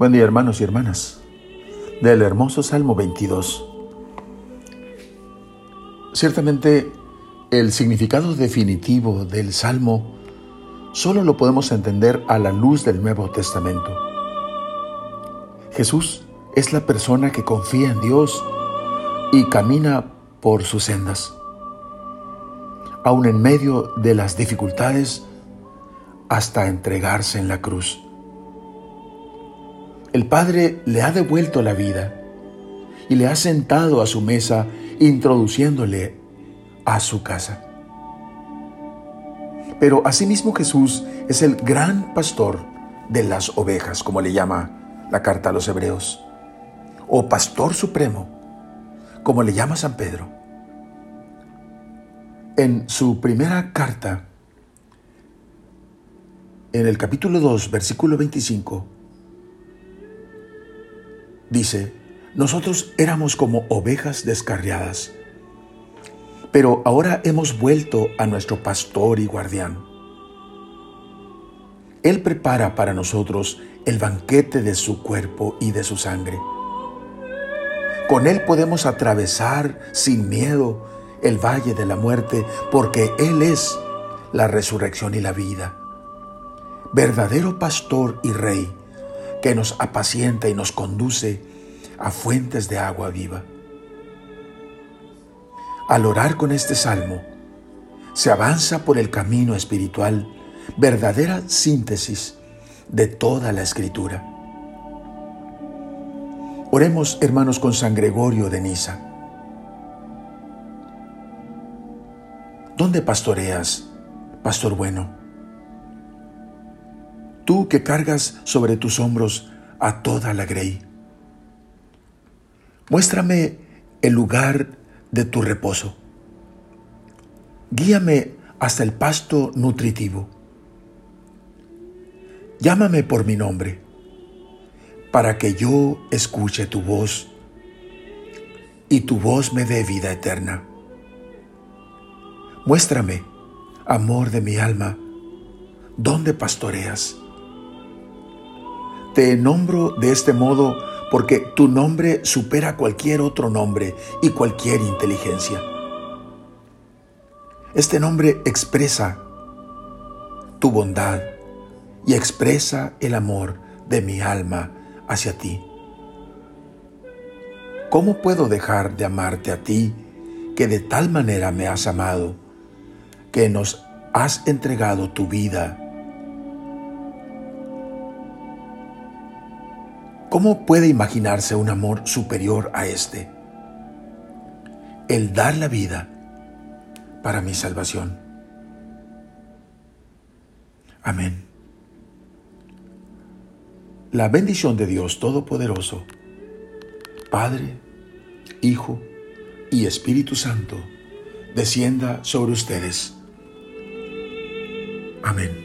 Buen día hermanos y hermanas del hermoso Salmo 22. Ciertamente el significado definitivo del Salmo solo lo podemos entender a la luz del Nuevo Testamento. Jesús es la persona que confía en Dios y camina por sus sendas. Aun en medio de las dificultades, hasta entregarse en la cruz. El Padre le ha devuelto la vida y le ha sentado a su mesa introduciéndole a su casa. Pero asimismo Jesús es el gran pastor de las ovejas, como le llama la carta a los hebreos, o pastor supremo, como le llama San Pedro. En su primera carta, en el capítulo 2, versículo 25, dice, nosotros éramos como ovejas descarriadas, pero ahora hemos vuelto a nuestro pastor y guardián. Él prepara para nosotros el banquete de su cuerpo y de su sangre. Con Él podemos atravesar sin miedo el valle de la muerte porque Él es la resurrección y la vida. Verdadero pastor y rey que nos apacienta y nos conduce a fuentes de agua viva. Al orar con este salmo, se avanza por el camino espiritual, verdadera síntesis de toda la escritura. Oremos, hermanos, con San Gregorio de Niza. ¿Dónde pastoreas, pastor bueno? Tú que cargas sobre tus hombros a toda la grey. Muéstrame el lugar de tu reposo. Guíame hasta el pasto nutritivo. Llámame por mi nombre, para que yo escuche tu voz y tu voz me dé vida eterna. Muéstrame, amor de mi alma, dónde pastoreas te nombro de este modo porque tu nombre supera cualquier otro nombre y cualquier inteligencia. Este nombre expresa tu bondad y expresa el amor de mi alma hacia ti. ¿Cómo puedo dejar de amarte a ti que de tal manera me has amado, que nos has entregado tu vida ¿Cómo puede imaginarse un amor superior a este? El dar la vida para mi salvación. Amén. La bendición de Dios Todopoderoso, Padre, Hijo y Espíritu Santo, descienda sobre ustedes. Amén.